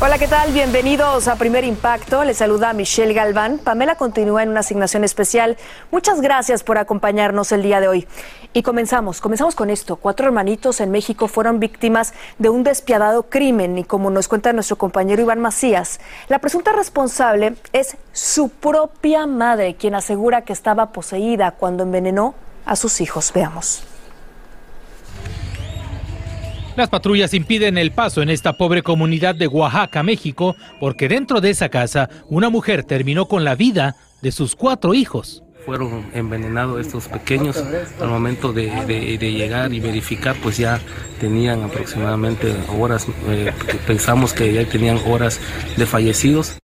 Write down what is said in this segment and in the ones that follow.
Hola, ¿qué tal? Bienvenidos a Primer Impacto. Les saluda Michelle Galván. Pamela continúa en una asignación especial. Muchas gracias por acompañarnos el día de hoy. Y comenzamos, comenzamos con esto. Cuatro hermanitos en México fueron víctimas de un despiadado crimen y como nos cuenta nuestro compañero Iván Macías, la presunta responsable es su propia madre, quien asegura que estaba poseída cuando envenenó a sus hijos. Veamos. Las patrullas impiden el paso en esta pobre comunidad de Oaxaca, México, porque dentro de esa casa una mujer terminó con la vida de sus cuatro hijos. Fueron envenenados estos pequeños. Al momento de, llegar y verificar, pues ya tenían aproximadamente horas, eh, pensamos que ya tenían horas de fallecidos.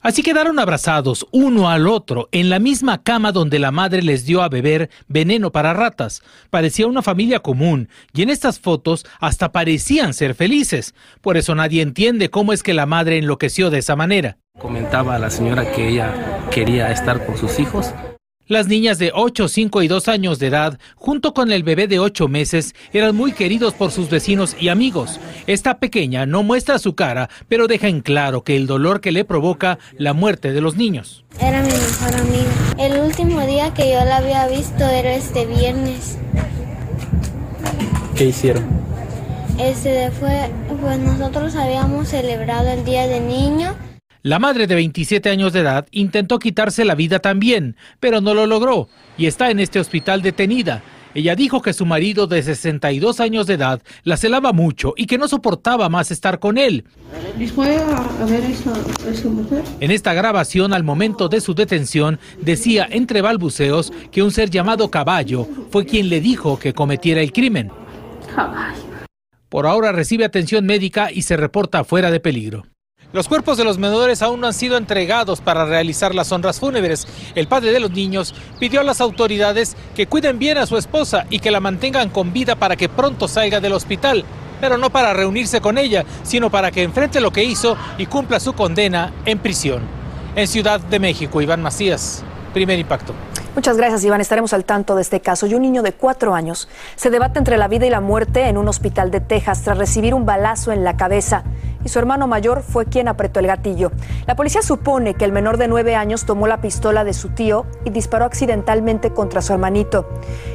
Así quedaron abrazados uno al otro en la misma cama donde la madre les dio a beber veneno para ratas. Parecía una familia común y en estas fotos hasta parecían ser felices. Por eso nadie entiende cómo es que la madre enloqueció de esa manera. Comentaba a la señora que ella quería estar con sus hijos. Las niñas de 8, 5 y 2 años de edad, junto con el bebé de 8 meses, eran muy queridos por sus vecinos y amigos. Esta pequeña no muestra su cara, pero deja en claro que el dolor que le provoca la muerte de los niños. Era mi mejor amiga. El último día que yo la había visto era este viernes. ¿Qué hicieron? Este fue, pues nosotros habíamos celebrado el Día del Niño. La madre de 27 años de edad intentó quitarse la vida también, pero no lo logró y está en este hospital detenida. Ella dijo que su marido de 62 años de edad la celaba mucho y que no soportaba más estar con él. ¿Y fue a, a ver esa, esa mujer? En esta grabación, al momento de su detención, decía entre balbuceos que un ser llamado Caballo fue quien le dijo que cometiera el crimen. Caballo. Por ahora recibe atención médica y se reporta fuera de peligro. Los cuerpos de los menores aún no han sido entregados para realizar las honras fúnebres. El padre de los niños pidió a las autoridades que cuiden bien a su esposa y que la mantengan con vida para que pronto salga del hospital, pero no para reunirse con ella, sino para que enfrente lo que hizo y cumpla su condena en prisión. En Ciudad de México, Iván Macías, primer impacto. Muchas gracias, Iván. Estaremos al tanto de este caso. Y un niño de cuatro años se debate entre la vida y la muerte en un hospital de Texas tras recibir un balazo en la cabeza. Y su hermano mayor fue quien apretó el gatillo. La policía supone que el menor de nueve años tomó la pistola de su tío y disparó accidentalmente contra su hermanito.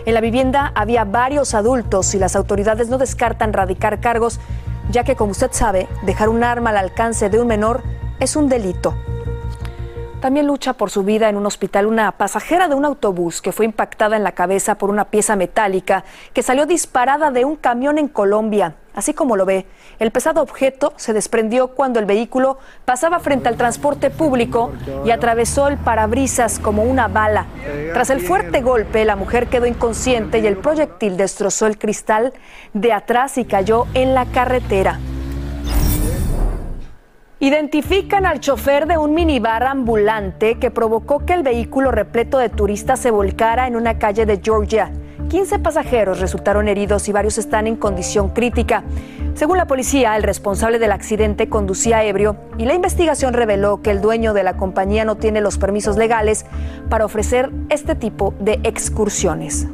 En la vivienda había varios adultos y las autoridades no descartan radicar cargos, ya que, como usted sabe, dejar un arma al alcance de un menor es un delito. También lucha por su vida en un hospital una pasajera de un autobús que fue impactada en la cabeza por una pieza metálica que salió disparada de un camión en Colombia. Así como lo ve, el pesado objeto se desprendió cuando el vehículo pasaba frente al transporte público y atravesó el parabrisas como una bala. Tras el fuerte golpe, la mujer quedó inconsciente y el proyectil destrozó el cristal de atrás y cayó en la carretera. Identifican al chofer de un minibar ambulante que provocó que el vehículo repleto de turistas se volcara en una calle de Georgia. 15 pasajeros resultaron heridos y varios están en condición crítica. Según la policía, el responsable del accidente conducía ebrio y la investigación reveló que el dueño de la compañía no tiene los permisos legales para ofrecer este tipo de excursiones.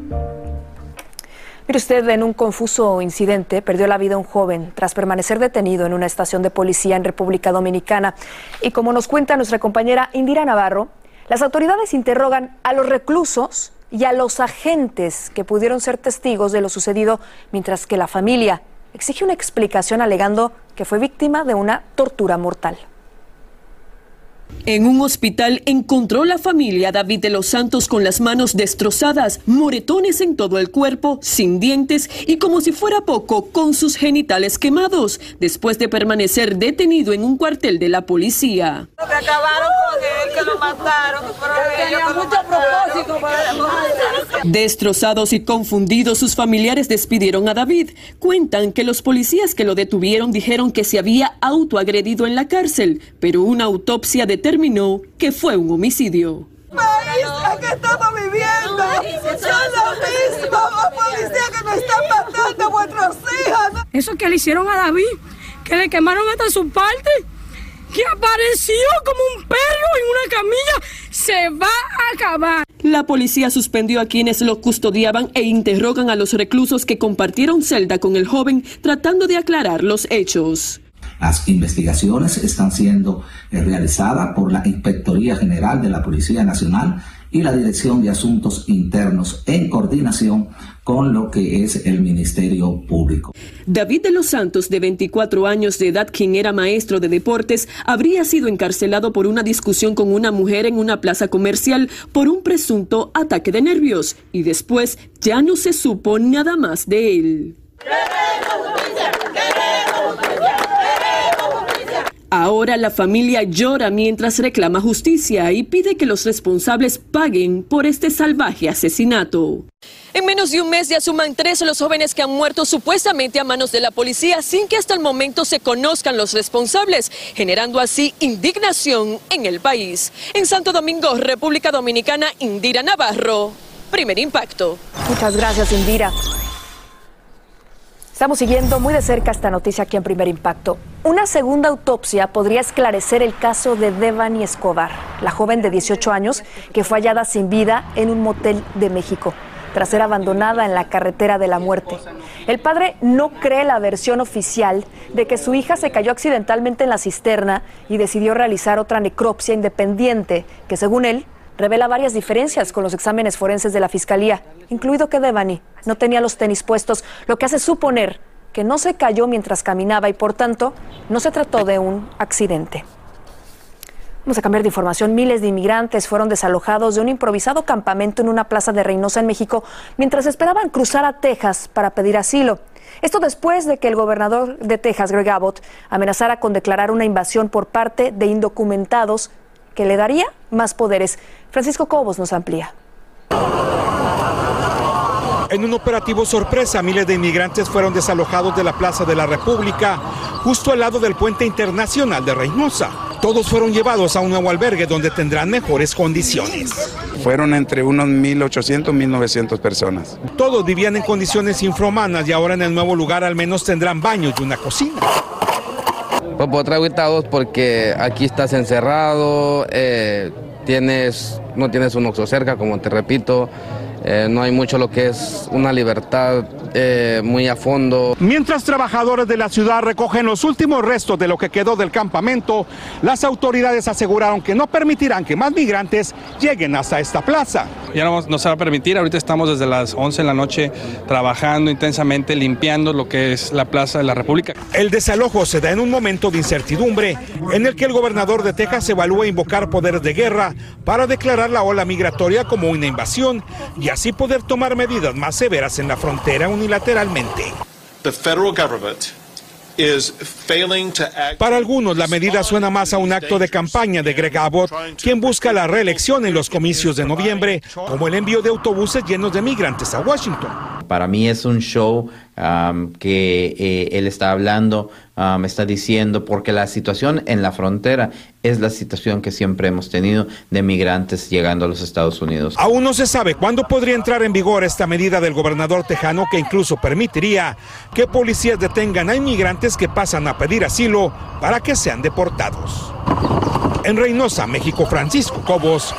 Mire usted, en un confuso incidente perdió la vida un joven tras permanecer detenido en una estación de policía en República Dominicana. Y como nos cuenta nuestra compañera Indira Navarro, las autoridades interrogan a los reclusos y a los agentes que pudieron ser testigos de lo sucedido, mientras que la familia exige una explicación alegando que fue víctima de una tortura mortal. En un hospital encontró la familia David de los Santos con las manos destrozadas, moretones en todo el cuerpo, sin dientes y como si fuera poco, con sus genitales quemados, después de permanecer detenido en un cuartel de la policía. acabaron con él, que lo mataron, tenía mucho propósito Destrozados y confundidos, sus familiares despidieron a David. Cuentan que los policías que lo detuvieron dijeron que se había autoagredido en la cárcel, pero una autopsia determinó determinó que fue un homicidio. País que estamos viviendo son los mismos policías que nos están matando a vuestros hijos. Eso que le hicieron a David, que le quemaron hasta su parte, que apareció como un perro en una camilla, se va a acabar. La policía suspendió a quienes lo custodiaban e interrogan a los reclusos que compartieron celda con el joven tratando de aclarar los hechos. Las investigaciones están siendo eh, realizadas por la Inspectoría General de la Policía Nacional y la Dirección de Asuntos Internos en coordinación con lo que es el Ministerio Público. David de los Santos, de 24 años de edad, quien era maestro de deportes, habría sido encarcelado por una discusión con una mujer en una plaza comercial por un presunto ataque de nervios y después ya no se supo nada más de él. Ahora la familia llora mientras reclama justicia y pide que los responsables paguen por este salvaje asesinato. En menos de un mes ya suman tres los jóvenes que han muerto supuestamente a manos de la policía sin que hasta el momento se conozcan los responsables, generando así indignación en el país. En Santo Domingo, República Dominicana, Indira Navarro. Primer impacto. Muchas gracias, Indira. Estamos siguiendo muy de cerca esta noticia aquí en Primer Impacto. Una segunda autopsia podría esclarecer el caso de Devani Escobar, la joven de 18 años que fue hallada sin vida en un motel de México tras ser abandonada en la carretera de la muerte. El padre no cree la versión oficial de que su hija se cayó accidentalmente en la cisterna y decidió realizar otra necropsia independiente que, según él, revela varias diferencias con los exámenes forenses de la Fiscalía, incluido que Devani no tenía los tenis puestos, lo que hace suponer que no se cayó mientras caminaba y por tanto no se trató de un accidente. Vamos a cambiar de información. Miles de inmigrantes fueron desalojados de un improvisado campamento en una plaza de Reynosa, en México, mientras esperaban cruzar a Texas para pedir asilo. Esto después de que el gobernador de Texas, Greg Abbott, amenazara con declarar una invasión por parte de indocumentados que le daría más poderes. Francisco Cobos nos amplía. En un operativo sorpresa, miles de inmigrantes fueron desalojados de la Plaza de la República, justo al lado del puente internacional de Reynosa. Todos fueron llevados a un nuevo albergue donde tendrán mejores condiciones. Fueron entre unos 1.800 y 1.900 personas. Todos vivían en condiciones infrahumanas y ahora en el nuevo lugar al menos tendrán baños y una cocina. Pues por aguitados porque aquí estás encerrado, eh, tienes, no tienes un oxo cerca, como te repito, eh, no hay mucho lo que es una libertad eh, muy a fondo. Mientras trabajadores de la ciudad recogen los últimos restos de lo que quedó del campamento, las autoridades aseguraron que no permitirán que más migrantes lleguen hasta esta plaza. Ya no, se va a permitir, ahorita estamos desde las 11 de la noche trabajando intensamente, limpiando lo que es la Plaza de la República. El desalojo se da en un momento de incertidumbre en el que el gobernador de Texas evalúa invocar poderes de guerra para declarar la ola migratoria como una invasión y así poder tomar medidas más severas en la frontera unilateralmente. Para algunos, la medida suena más a un acto de campaña de Greg Abbott, quien busca la reelección en los comicios de noviembre, como el envío de autobuses llenos de migrantes a Washington. Para mí es un show que eh, él está hablando, me está diciendo, porque la situación en la frontera es la situación que siempre hemos tenido de migrantes llegando a los Estados Unidos. Aún no se sabe cuándo podría entrar en vigor esta medida del gobernador tejano que incluso permitiría que policías detengan a inmigrantes que pasan a pedir asilo para que sean deportados. En Reynosa, México, Francisco Cobos,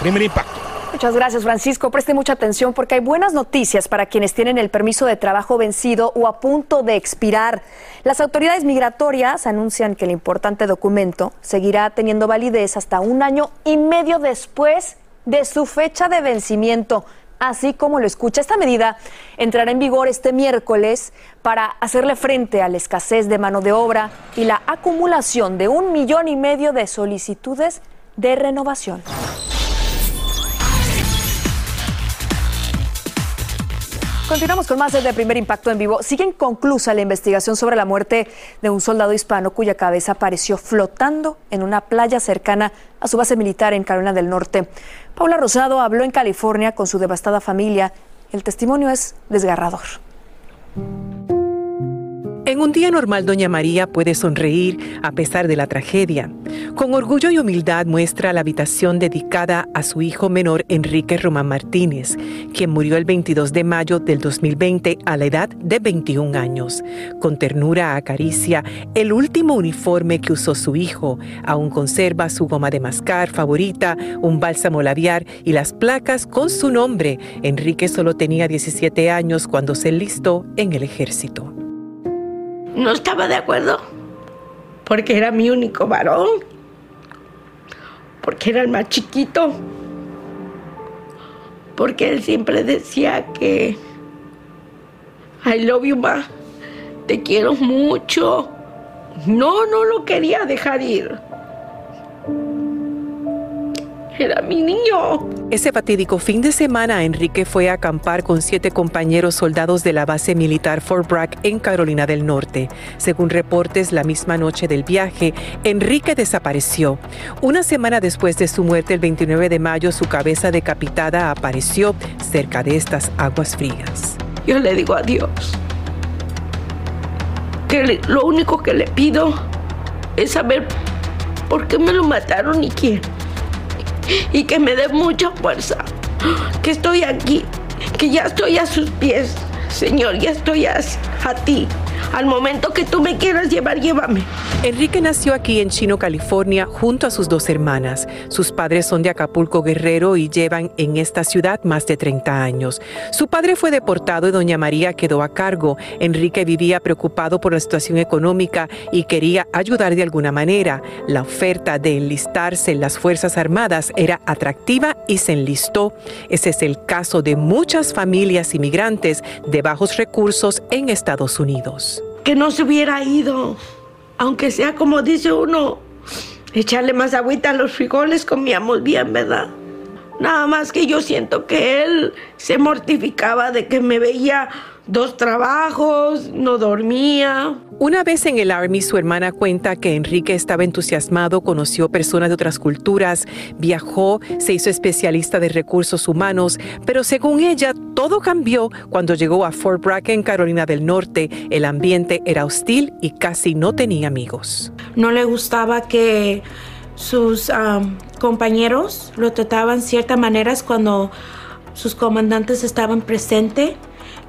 primer impacto. Muchas gracias, Francisco. Preste mucha atención porque hay buenas noticias para quienes tienen el permiso de trabajo vencido o a punto de expirar. Las autoridades migratorias anuncian que el importante documento seguirá teniendo validez hasta un año y medio después de su fecha de vencimiento. Así como lo escucha, esta medida entrará en vigor este miércoles para hacerle frente a la escasez de mano de obra y la acumulación de un millón y medio de solicitudes de renovación. Continuamos con más de Primer Impacto en Vivo. Sigue inconclusa la investigación sobre la muerte de un soldado hispano cuya cabeza apareció flotando en una playa cercana a su base militar en Carolina del Norte. Paula Rosado habló en California con su devastada familia. El testimonio es desgarrador. En un día normal, Doña María puede sonreír a pesar de la tragedia. Con orgullo y humildad muestra la habitación dedicada a su hijo menor Enrique Román Martínez, quien murió el 22 de mayo del 2020 a la edad de 21 años. Con ternura acaricia el último uniforme que usó su hijo. Aún conserva su goma de mascar favorita, un bálsamo labial y las placas con su nombre. Enrique solo tenía 17 años cuando se enlistó en el ejército no estaba de acuerdo, porque era mi único varón, porque era el más chiquito, porque él siempre decía que I love you, ma, te quiero mucho. No, no lo quería dejar ir. Era mi niño. Ese fatídico fin de semana, Enrique fue a acampar con siete compañeros soldados de la base militar Fort Bragg en Carolina del Norte. Según reportes, la misma noche del viaje, Enrique desapareció. Una semana después de su muerte, el 29 de mayo, su cabeza decapitada apareció cerca de estas aguas frías. Yo le digo a Dios que lo único que le pido es saber por qué me lo mataron y quién y que me dé mucha fuerza, que estoy aquí, que ya estoy a sus pies, Señor, ya estoy a, a ti. Al momento que tú me quieras llevar, llévame. Enrique nació aquí en Chino, California, junto a sus dos hermanas. Sus padres son de Acapulco Guerrero y llevan en esta ciudad más de 30 años. Su padre fue deportado y doña María quedó a cargo. Enrique vivía preocupado por la situación económica y quería ayudar de alguna manera. La oferta de enlistarse en las Fuerzas Armadas era atractiva y se enlistó. Ese es el caso de muchas familias inmigrantes de bajos recursos en Estados Unidos que no se hubiera ido, aunque sea como dice uno, echarle más agüita a los frijoles, comíamos bien, ¿verdad? Nada más que yo siento que él se mortificaba de que me veía dos trabajos, no dormía. Una vez en el Army, su hermana cuenta que Enrique estaba entusiasmado, conoció personas de otras culturas, viajó, se hizo especialista de recursos humanos, pero según ella, todo cambió cuando llegó a Fort Bragg en Carolina del Norte. El ambiente era hostil y casi no tenía amigos. No le gustaba que sus compañeros lo trataban ciertas maneras cuando sus comandantes estaban presentes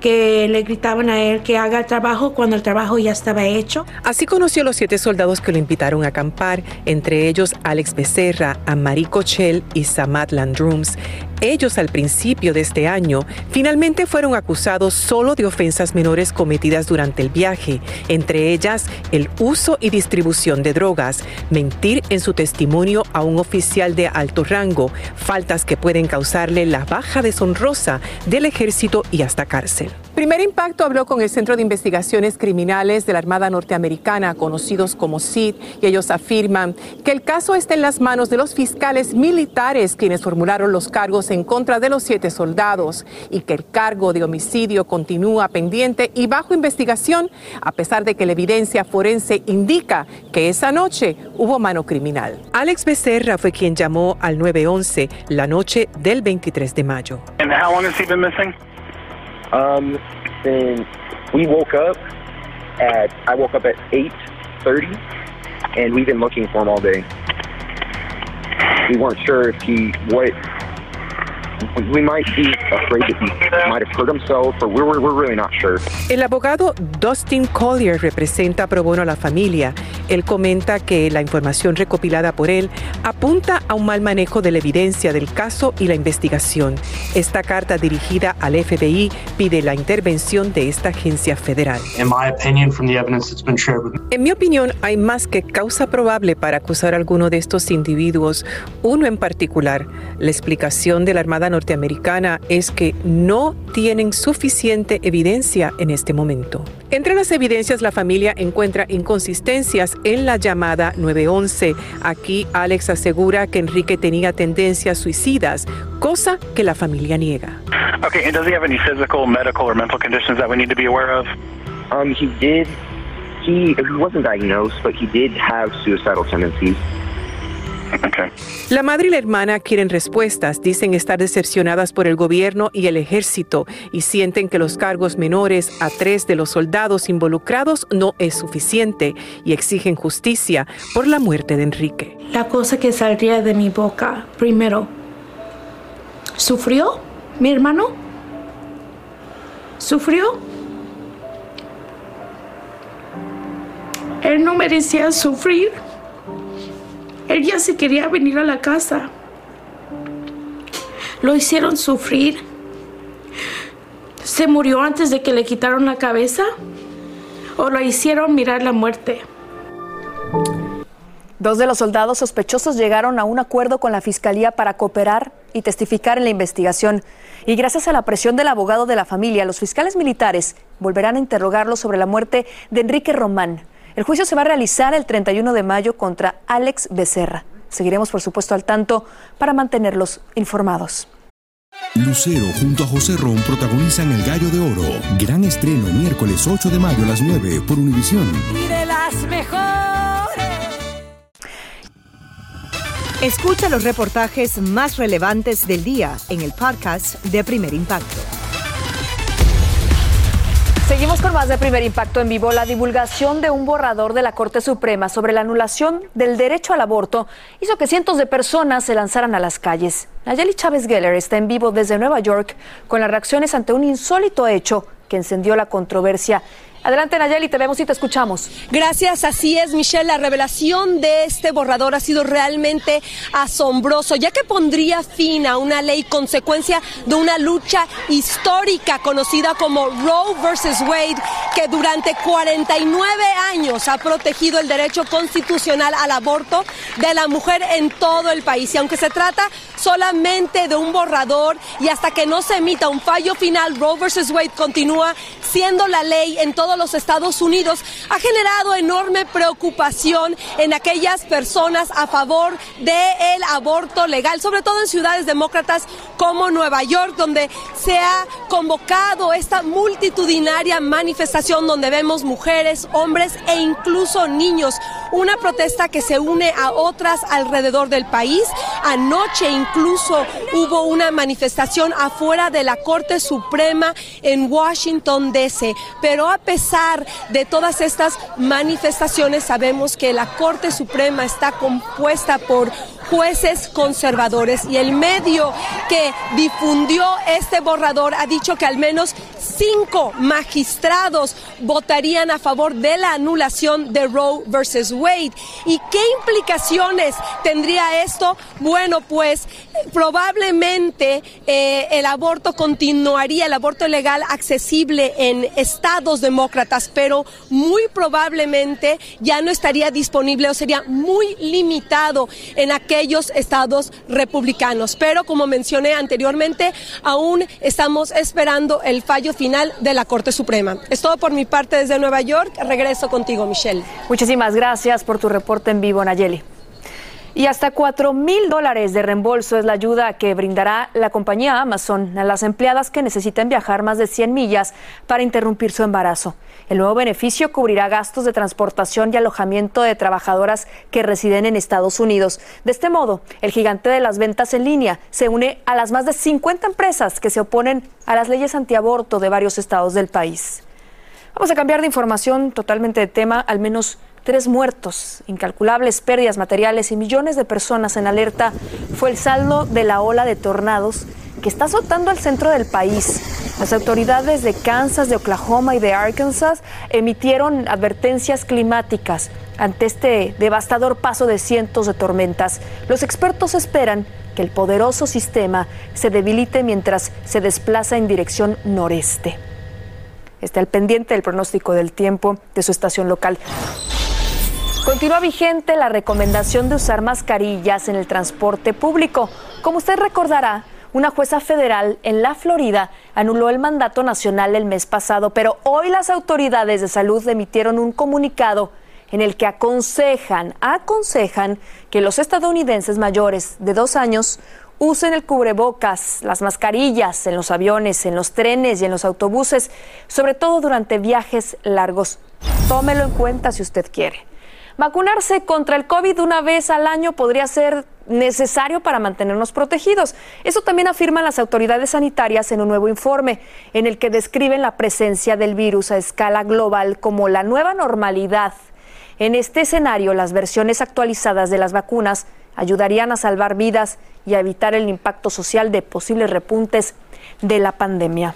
que le gritaban a él que haga el trabajo cuando el trabajo ya estaba hecho. Así conoció a los siete soldados que lo invitaron a acampar, entre ellos Alex Becerra, Amari Cochel y Samad Landrums. Ellos al principio de este año finalmente fueron acusados solo de ofensas menores cometidas durante el viaje, entre ellas el uso y distribución de drogas, mentir en su testimonio a un oficial de alto rango, faltas que pueden causarle la baja deshonrosa del ejército y hasta cárcel. Primer Impacto habló con el Centro de Investigaciones Criminales de la Armada Norteamericana, conocidos como CID, y ellos afirman que el caso está en las manos de los fiscales militares quienes formularon los cargos en contra de los siete soldados y que el cargo de homicidio continúa pendiente y bajo investigación, a pesar de que la evidencia forense indica que esa noche hubo mano criminal. Alex Becerra fue quien llamó al 911 la noche del 23 de mayo. Um, and we woke up at I woke up at eight thirty, and we've been looking for him all day. We weren't sure if he what El abogado Dustin Collier representa pro bono a la familia. Él comenta que la información recopilada por él apunta a un mal manejo de la evidencia del caso y la investigación. Esta carta dirigida al FBI pide la intervención de esta agencia federal. En mi opinión, hay más que causa probable para acusar a alguno de estos individuos, uno en particular, la explicación de la Armada norteamericana es que no tienen suficiente evidencia en este momento. Entre las evidencias, la familia encuentra inconsistencias en la llamada 911. Aquí Alex asegura que Enrique tenía tendencias suicidas, cosa que la familia niega. Okay, and does he have any physical, medical, or mental conditions that we need to be aware of? Um, he did. He, he wasn't diagnosed, but he did have suicidal tendencies. La madre y la hermana quieren respuestas, dicen estar decepcionadas por el gobierno y el ejército y sienten que los cargos menores a tres de los soldados involucrados no es suficiente y exigen justicia por la muerte de Enrique. La cosa que saldría de mi boca, primero, ¿sufrió mi hermano? ¿Sufrió? Él no merecía sufrir. Él ya se quería venir a la casa. Lo hicieron sufrir. ¿Se murió antes de que le quitaron la cabeza? ¿O lo hicieron mirar la muerte? Dos de los soldados sospechosos llegaron a un acuerdo con la fiscalía para cooperar y testificar en la investigación. Y gracias a la presión del abogado de la familia, los fiscales militares volverán a interrogarlo sobre la muerte de Enrique Román, el juicio se va a realizar el 31 de mayo contra Alex Becerra. Seguiremos, por supuesto, al tanto para mantenerlos informados. Lucero junto a José Ron protagonizan El Gallo de Oro. Gran estreno miércoles 8 de mayo a las 9 por Univisión. Y de las mejores. Escucha los reportajes más relevantes del día en el podcast de Primer Impacto. Seguimos con más de primer impacto en vivo. La divulgación de un borrador de la Corte Suprema sobre la anulación del derecho al aborto hizo que cientos de personas se lanzaran a las calles. Nayeli Chávez Geller está en vivo desde Nueva York con las reacciones ante un insólito hecho que encendió la controversia Adelante, Nayeli, te vemos y te escuchamos. Gracias, así es, Michelle. La revelación de este borrador ha sido realmente asombroso, ya que pondría fin a una ley consecuencia de una lucha histórica conocida como Roe versus Wade, que durante 49 años ha protegido el derecho constitucional al aborto de la mujer en todo el país. Y aunque se trata solamente de un borrador y hasta que no se emita un fallo final, Roe versus Wade continúa siendo la ley en todo los Estados Unidos, ha generado enorme preocupación en aquellas personas a favor del aborto legal, sobre todo en ciudades demócratas como Nueva York, donde se ha convocado esta multitudinaria manifestación donde vemos mujeres, hombres e incluso niños. Una protesta que se une a otras alrededor del país. Anoche incluso hubo una manifestación afuera de la Corte Suprema en Washington, D.C. Pero a pesar de todas estas manifestaciones, sabemos que la Corte Suprema está compuesta por jueces conservadores y el medio que difundió este borrador ha dicho que al menos cinco magistrados votarían a favor de la anulación de Roe versus Wade. ¿Y qué implicaciones tendría esto? Bueno, pues probablemente eh, el aborto continuaría, el aborto legal accesible en estados pero muy probablemente ya no estaría disponible o sería muy limitado en aquellos estados republicanos. Pero como mencioné anteriormente, aún estamos esperando el fallo final de la Corte Suprema. Es todo por mi parte desde Nueva York. Regreso contigo, Michelle. Muchísimas gracias por tu reporte en vivo, Nayeli. Y hasta 4 mil dólares de reembolso es la ayuda que brindará la compañía Amazon a las empleadas que necesiten viajar más de 100 millas para interrumpir su embarazo. El nuevo beneficio cubrirá gastos de transportación y alojamiento de trabajadoras que residen en Estados Unidos. De este modo, el gigante de las ventas en línea se une a las más de 50 empresas que se oponen a las leyes antiaborto de varios estados del país. Vamos a cambiar de información totalmente de tema, al menos tres muertos, incalculables pérdidas materiales y millones de personas en alerta fue el saldo de la ola de tornados que está azotando al centro del país. Las autoridades de Kansas, de Oklahoma y de Arkansas emitieron advertencias climáticas ante este devastador paso de cientos de tormentas. Los expertos esperan que el poderoso sistema se debilite mientras se desplaza en dirección noreste. Está al pendiente del pronóstico del tiempo de su estación local. Continúa vigente la recomendación de usar mascarillas en el transporte público. Como usted recordará, Una jueza federal en la Florida anuló el mandato nacional el mes pasado, pero hoy las autoridades de salud emitieron un comunicado en el que aconsejan, aconsejan que los estadounidenses mayores de dos años usen el cubrebocas, las mascarillas en los aviones, en los trenes y en los autobuses, sobre todo durante viajes largos. Tómelo en cuenta si usted quiere. Vacunarse contra el COVID una vez al año podría ser necesario para mantenernos protegidos. Eso también afirman las autoridades sanitarias en un nuevo informe en el que describen la presencia del virus a escala global como la nueva normalidad. En este escenario, las versiones actualizadas de las vacunas ayudarían a salvar vidas y a evitar el impacto social de posibles repuntes de la pandemia.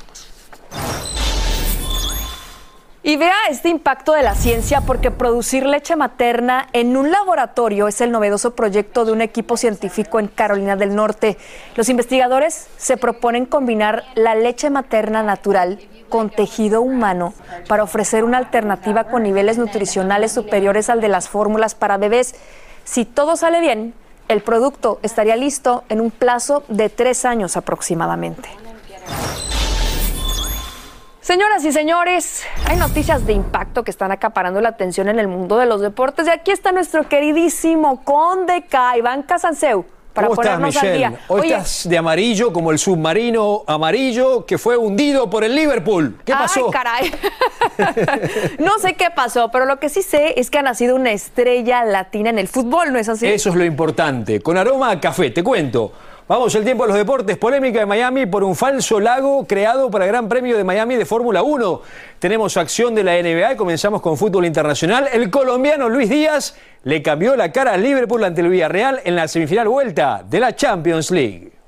Y vea este impacto de la ciencia porque producir leche materna en un laboratorio es el novedoso proyecto de un equipo científico en Carolina del Norte. Los investigadores se proponen combinar la leche materna natural con tejido humano para ofrecer una alternativa con niveles nutricionales superiores al de las fórmulas para bebés. Si todo sale bien, el producto estaría listo en un plazo de tres años aproximadamente. Señoras y señores, hay noticias de impacto que están acaparando la atención en el mundo de los deportes. Y aquí está nuestro queridísimo Conde K, Iván Casanseu. Para ¿Cómo estás, ponernos al Michelle? día. Hoy Oye, estás de amarillo como el submarino amarillo que fue hundido por el Liverpool. ¿Qué pasó? Ay, caray. no sé qué pasó, pero lo que sí sé es que ha nacido una estrella latina en el fútbol, ¿no es así? Eso es lo importante. Con aroma a café, te cuento. Vamos, el tiempo de los deportes. Polémica de Miami por un falso lago creado para el Gran Premio de Miami de Fórmula 1. Tenemos acción de la NBA y comenzamos con fútbol internacional. El colombiano Luis Díaz le cambió la cara al Liverpool ante el Villarreal en la semifinal vuelta de la Champions League.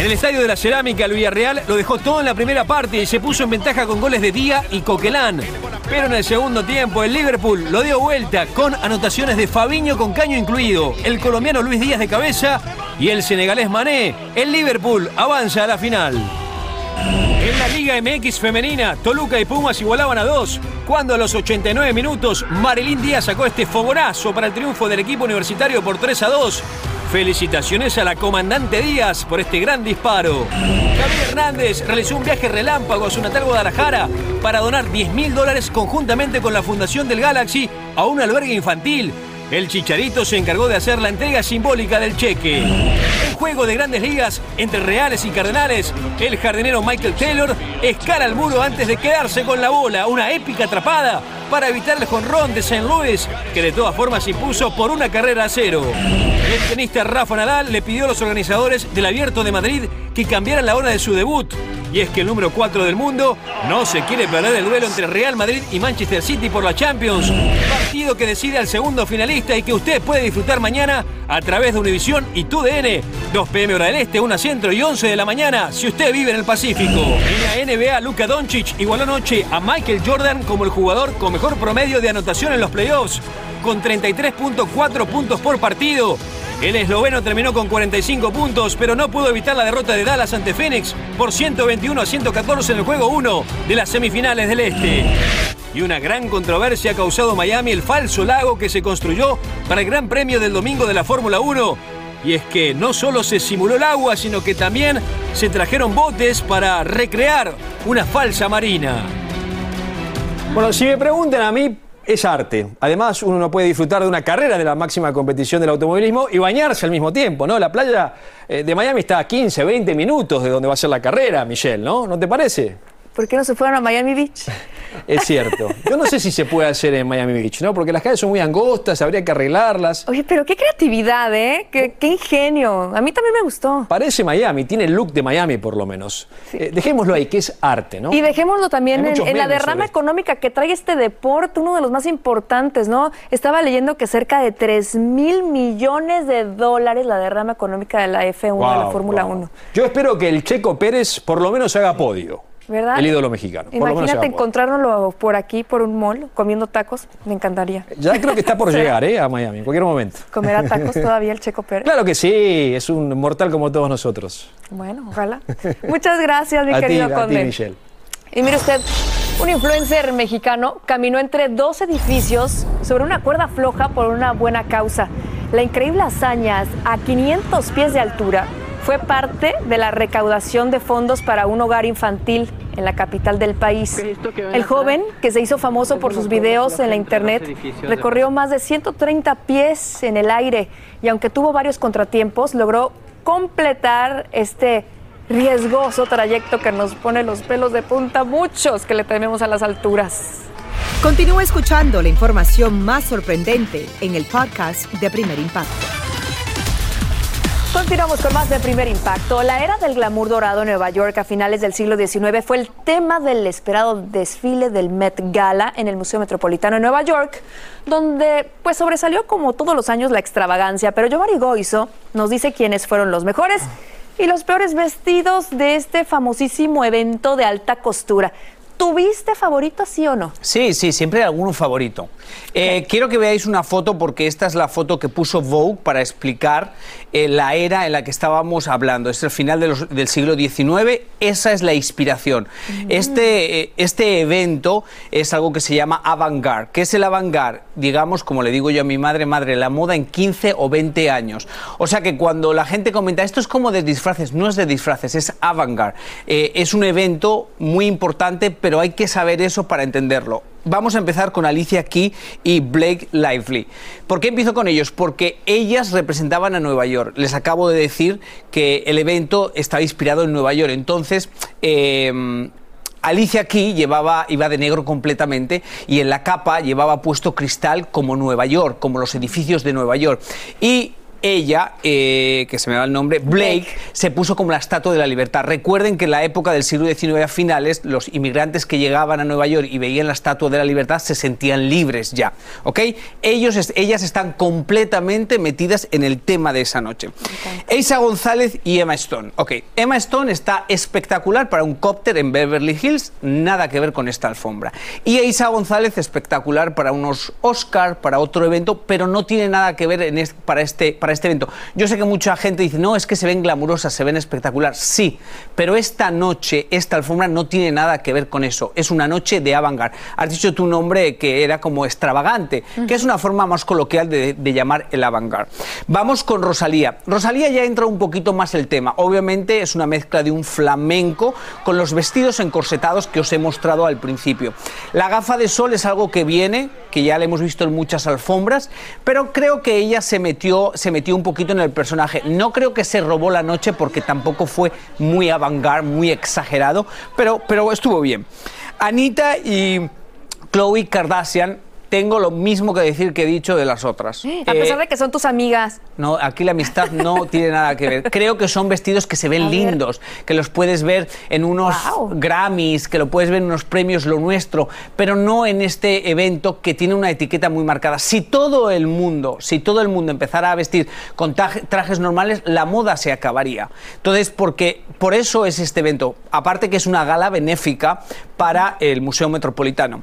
En el estadio de la Cerámica, el Villarreal lo dejó todo en la primera parte y se puso en ventaja con goles de Día y Coquelán. Pero en el segundo tiempo, el Liverpool lo dio vuelta con anotaciones de Fabiño con caño incluido, el colombiano Luis Díaz de cabeza y el senegalés Mané. El Liverpool avanza a la final. En la Liga MX femenina, Toluca y Pumas igualaban a dos, cuando a los 89 minutos Marilín Díaz sacó este fogonazo para el triunfo del equipo universitario por 3 a 2. Felicitaciones a la comandante Díaz por este gran disparo. Javier Hernández realizó un viaje relámpago a su natal Guadalajara para donar 10 mil dólares conjuntamente con la Fundación del Galaxy a un albergue infantil. El Chicharito se encargó de hacer la entrega simbólica del cheque. Juego de grandes ligas entre Reales y Cardenales, el jardinero Michael Taylor escala el muro antes de quedarse con la bola, una épica atrapada para evitar el jonrón de St. Louis, que de todas formas impuso por una carrera a cero. El tenista Rafa Nadal le pidió a los organizadores del Abierto de Madrid que cambiaran la hora de su debut. Y es que el número 4 del mundo no se quiere perder el duelo entre Real Madrid y Manchester City por la Champions. Partido que decide al segundo finalista y que usted puede disfrutar mañana a través de Univisión y TUDN. 2 pm hora del este, 1 centro y 11 de la mañana si usted vive en el Pacífico. En la NBA, Luka Doncic igualó anoche a Michael Jordan como el jugador con mejor promedio de anotación en los playoffs, con 33.4 puntos por partido. El esloveno terminó con 45 puntos, pero no pudo evitar la derrota de Dallas ante Phoenix por 121 a 114 en el juego 1 de las semifinales del Este. Y una gran controversia ha causado Miami el falso lago que se construyó para el Gran Premio del domingo de la Fórmula 1. Y es que no solo se simuló el agua, sino que también se trajeron botes para recrear una falsa marina. Bueno, si me preguntan a mí, es arte. Además, uno no puede disfrutar de una carrera de la máxima competición del automovilismo y bañarse al mismo tiempo, ¿no? La playa eh, de Miami está a 15, 20 minutos de donde va a ser la carrera, Michelle, ¿no? ¿No te parece? ¿Por qué no se fueron a Miami Beach? Es cierto. Yo no sé si se puede hacer en Miami Beach, ¿no? Porque las calles son muy angostas, habría que arreglarlas. Oye, pero qué creatividad, ¿eh? Qué, qué ingenio. A mí también me gustó. Parece Miami, tiene el look de Miami por lo menos. Eh, dejémoslo ahí, que es arte, ¿no? Y dejémoslo también en, la derrama económica que trae este deporte, uno de los más importantes, ¿no? Estaba leyendo que cerca de 3 mil millones de dólares la derrama económica de la F1 de la Fórmula wow. 1. Yo espero que el Checo Pérez por lo menos haga podio. ¿Verdad? El ídolo mexicano. Imagínate encontrárnoslo por aquí, por un mall, comiendo tacos. Me encantaría. Ya creo que está por llegar, ¿eh? A Miami, en cualquier momento. ¿Comerá tacos todavía el Checo Pérez? Claro que sí, es un mortal como todos nosotros. Bueno, ojalá. Muchas gracias, mi a querido a ti, Conde. Michelle. Y mire usted, un influencer mexicano caminó entre dos edificios sobre una cuerda floja por una buena causa. La increíble hazaña a 500 pies de altura fue parte de la recaudación de fondos para un hogar infantil en la capital del país. El joven, que se hizo famoso por sus videos en la internet, recorrió más de 130 pies en el aire y aunque tuvo varios contratiempos, logró completar este riesgoso trayecto que nos pone los pelos de punta muchos que le tememos a las alturas. Continúa escuchando la información más sorprendente en el podcast de Primer Impacto. Continuamos con más de primer impacto. La era del glamour dorado en Nueva York a finales del siglo XIX fue el tema del esperado desfile del Met Gala en el Museo Metropolitano de Nueva York, donde pues sobresalió como todos los años la extravagancia. Pero Giovanni Goizo nos dice quiénes fueron los mejores y los peores vestidos de este famosísimo evento de alta costura. ¿Tuviste favorito, sí o no? Sí, sí, siempre hay alguno favorito. Eh, quiero que veáis una foto porque esta es la foto que puso Vogue para explicar eh, la era en la que estábamos hablando. Es el final de los- del siglo XIX, esa es la inspiración. Este, eh, este evento es algo que se llama avant-garde. ¿Qué es el avant-garde? Digamos, como le digo yo a mi madre, madre, la moda en 15 o 20 años. O sea que cuando la gente comenta, esto es como de disfraces, no es de disfraces, es avant-garde. Es un evento muy importante, pero hay que saber eso para entenderlo. Vamos a empezar con Alicia Key y Blake Lively. ¿Por qué empiezo con ellos? Porque ellas representaban a Nueva York. Les acabo de decir que el evento estaba inspirado en Nueva York. Entonces, eh, Alicia Key llevaba, iba de negro completamente y en la capa llevaba puesto cristal como Nueva York, como los edificios de Nueva York. Y ella, eh, que se me va el nombre, Blake, se puso como la estatua de la libertad. Recuerden que en la época del siglo XIX a finales, los inmigrantes que llegaban a Nueva York y veían la estatua de la libertad se sentían libres ya, ¿ok? Ellos, ellas están completamente metidas en el tema de esa noche. Eisa González y Emma Stone. Ok, Emma Stone está espectacular para un cópter en Beverly Hills, nada que ver con esta alfombra. Y Eisa González espectacular para unos Oscar, para otro evento, pero no tiene nada que ver en es- para, este, para este evento. Yo sé que mucha gente dice, no, es que se ven glamurosas, se ven espectacular. Sí, pero esta noche, esta alfombra no tiene nada que ver con eso. Es una noche de avant-garde. Has dicho tu nombre que era como extravagante, que es una forma más coloquial de, llamar el avant-garde. Vamos con Rosalía. Rosalía ya entra un poquito más el tema. Obviamente es una mezcla de un flamenco con los vestidos encorsetados que os he mostrado al principio. La gafa de sol es algo que viene, que ya la hemos visto en muchas alfombras, pero creo que ella se metió un poquito en el personaje. No creo que se robó la noche porque tampoco fue muy avant-garde, muy exagerado, pero, pero estuvo bien. Anita y Chloe Kardashian, tengo lo mismo que decir que he dicho de las otras. A pesar Eh, de que son tus amigas. no, aquí la amistad no tiene nada que ver. Creo que son vestidos que se ven lindos, que los puedes ver en unos Grammys, que lo puedes ver en unos premios Lo Nuestro, pero no en este evento que tiene una etiqueta muy marcada. Si todo el mundo, si todo el mundo empezara a vestir con trajes normales, la moda se acabaría. Entonces, porque por eso es este evento. Aparte que es una gala benéfica para el Museo Metropolitano.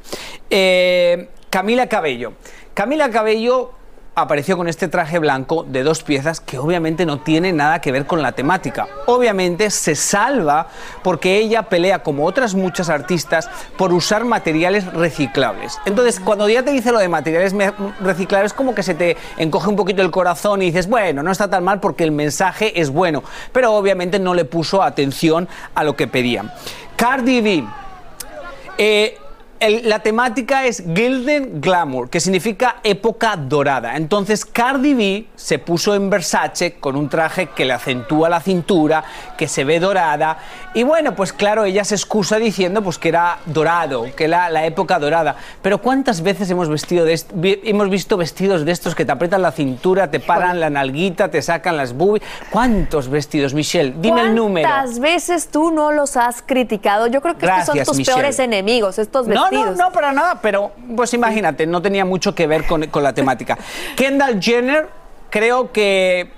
Eh, Camila Cabello. Camila Cabello apareció con este traje blanco de dos piezas que obviamente no tiene nada que ver con la temática. Obviamente se salva porque ella pelea como otras muchas artistas por usar materiales reciclables. Entonces, cuando ya te dice lo de materiales reciclables, como que se te encoge un poquito el corazón y dices, bueno, no está tan mal porque el mensaje es bueno, pero obviamente no le puso atención a lo que pedían. Cardi B. Eh, el- la temática es Gilden Glamour, que significa época dorada. Entonces Cardi B se puso en Versace con un traje que le acentúa la cintura, que se ve dorada. Y bueno, pues claro, ella se excusa diciendo pues que era dorado, que era la época dorada. Pero ¿cuántas veces hemos, vestido de hemos visto vestidos de estos que te aprietan la cintura, te paran la nalguita, te sacan las boobies? ¿Cuántos vestidos, Michelle? Dime el número. ¿Cuántas veces tú no los has criticado? Yo creo que estos son tus Michelle. peores enemigos, estos No, vestidos. no, no, para nada, pero pues imagínate, no tenía mucho que ver con, con la temática. Kendall Jenner, creo que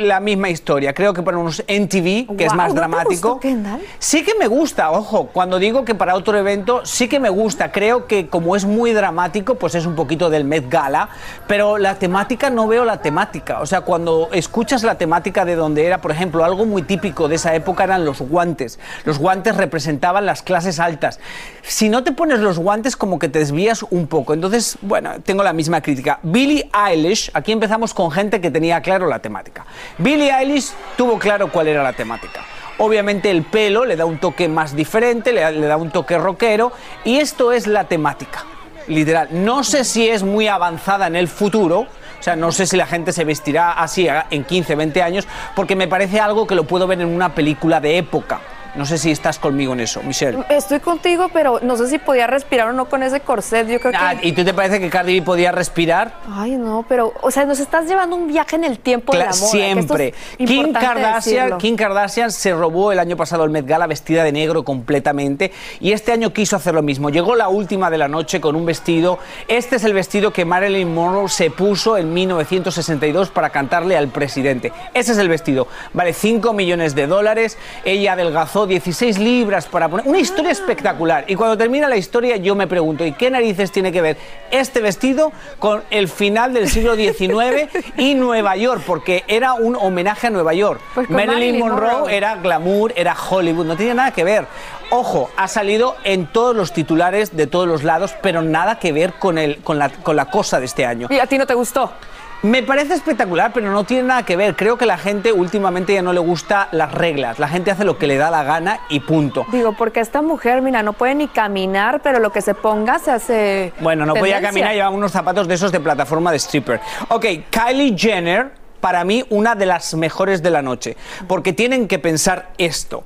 la misma historia. Creo que para unos NTV, que es más ¿no te dramático. gustó? Sí que me gusta, ojo, cuando digo que para otro evento sí que me gusta. Creo que como es muy dramático, pues es un poquito del Met Gala, pero la temática no veo la temática. O sea, cuando escuchas la temática de donde era, por ejemplo, algo muy típico de esa época eran los guantes. Los guantes representaban las clases altas. Si no te pones los guantes, como que te desvías un poco. Entonces, bueno, tengo la misma crítica. Billie Eilish, aquí empezamos con gente que tenía claro la temática. Billie Eilish tuvo claro cuál era la temática. Obviamente el pelo le da un toque más diferente, le le da un toque rockero y esto es la temática, literal. No sé si es muy avanzada en el futuro, o sea, no sé si la gente se vestirá así en 15, 20 años, porque me parece algo que lo puedo ver en una película de época. No sé si estás conmigo en eso, Michelle. Estoy contigo, pero no sé si podía respirar o no con ese corset. Yo creo que. Ah, ¿Y tú te parece que Cardi B podía respirar? Ay, no, pero, o sea, nos estás llevando un viaje en el tiempo de la Cla- moda. que Siempre. es Kim Kardashian. Kim Kardashian se robó el año pasado el Met Gala vestida de negro completamente y este año quiso hacer lo mismo. Llegó la última de la noche con un vestido. Este es el vestido que Marilyn Monroe se puso en 1962 para cantarle al presidente. Ese es el vestido. Vale 5 millones de dólares. Ella adelgazó 16 libras para poner. Una historia espectacular. Y cuando termina la historia, yo me pregunto: ¿y qué narices tiene que ver este vestido con el final del siglo XIX y Nueva York? Porque era un homenaje a Nueva York. Pues Marilyn Marilyn Monroe Monroe. era glamour, era Hollywood, no tiene nada que ver. Ojo, ha salido en todos los titulares de todos los lados, pero nada que ver con, el, con, la, con la cosa de este año. ¿Y a ti no te gustó? Me parece espectacular, pero no tiene nada que ver. Creo que la gente últimamente ya no le gusta las reglas. La gente hace lo que le da la gana y punto. Digo, porque esta mujer, mira, no puede ni caminar, pero lo que se ponga se hace. Bueno, no podía caminar, llevaba unos zapatos de esos de plataforma de stripper. Ok, Kylie Jenner, para mí, una de las mejores de la noche, porque tienen que pensar esto.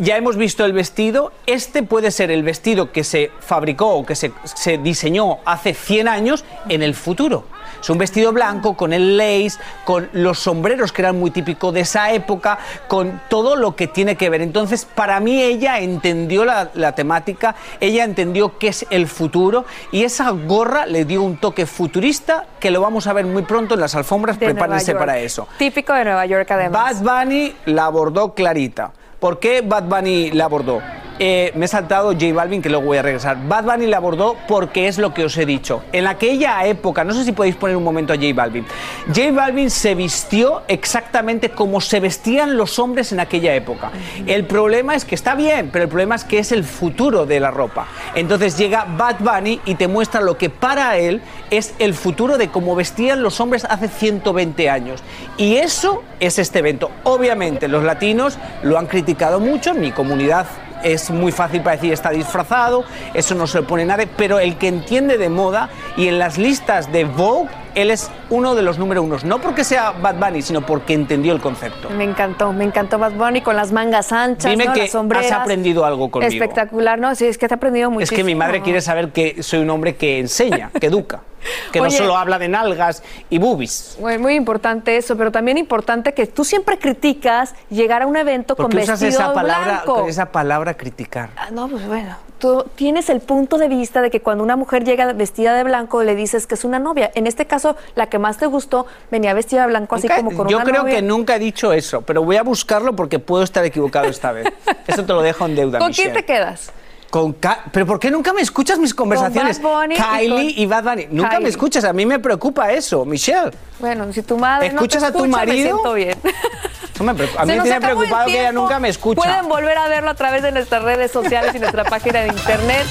Ya hemos visto el vestido, este puede ser el vestido que se fabricó o que se, se diseñó hace 100 años en el futuro. Es un vestido blanco con el lace, con los sombreros que eran muy típicos de esa época, con todo lo que tiene que ver. Entonces, para mí ella entendió la, la temática, ella entendió qué es el futuro y esa gorra le dio un toque futurista que lo vamos a ver muy pronto en las alfombras. De Prepárense para eso. Típico de Nueva York, además. Bad Bunny la abordó clarita. ¿Por qué Bad Bunny la abordó? Eh, me he saltado J Balvin, que luego voy a regresar. Bad Bunny la abordó porque es lo que os he dicho. En aquella época, no sé si podéis poner un momento a J Balvin. J Balvin se vistió exactamente como se vestían los hombres en aquella época. El problema es que está bien, pero el problema es que es el futuro de la ropa. Entonces llega Bad Bunny y te muestra lo que para él es el futuro de cómo vestían los hombres hace 120 años. Y eso es este evento. Obviamente los latinos lo han criticado mucho, mi comunidad es muy fácil para decir está disfrazado, eso no se le pone nadie, pero el que entiende de moda y en las listas de Vogue, él es uno de los número unos, no porque sea Bad Bunny, sino porque entendió el concepto. Me encantó, me encantó Bad Bunny con las mangas anchas, Dime ¿no? que las sombreras. has aprendido algo conmigo. Espectacular, ¿no? Sí, es que te he aprendido Es muchísimo. que mi madre quiere saber que soy un hombre que enseña, que educa, que no solo habla de nalgas y boobies. Muy, muy importante eso, pero también importante que tú siempre criticas llegar a un evento ¿Por con qué usas vestido esa palabra, blanco. con esa palabra criticar? Ah, No, pues bueno, tú tienes el punto de vista de que cuando una mujer llega vestida de blanco le dices que es una novia. En este caso, la que más te gustó venía vestida de blanco así Nunca- como con Yo una creo novia. que nunca he dicho eso, pero voy a buscarlo porque puedo estar equivocado esta vez. Eso te lo dejo en deuda, ¿Con Michelle. quién te quedas? Con Ka- ¿Pero por qué nunca me escuchas mis conversaciones? Bad Bunny y Kylie y, con- Bad Bunny. Nunca Kylie. me escuchas, a mí me preocupa eso, Michelle. Bueno, si tu madre ¿Escuchas no te a tu escucha, me marido? siento bien. No me preocupa. A mí me tiene el preocupado que ella nunca me escucha. Pueden volver a verlo a través de nuestras redes sociales y nuestra página de internet.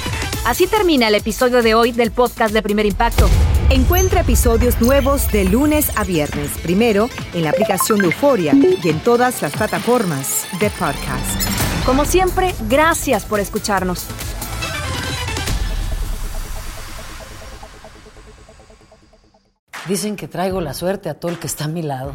Así termina el episodio de hoy del podcast de Primer Impacto. Encuentra episodios nuevos de lunes a viernes, primero en la aplicación de Euforia y en todas las plataformas de podcast. Como siempre, gracias por escucharnos. Dicen que traigo la suerte a todo el que está a mi lado.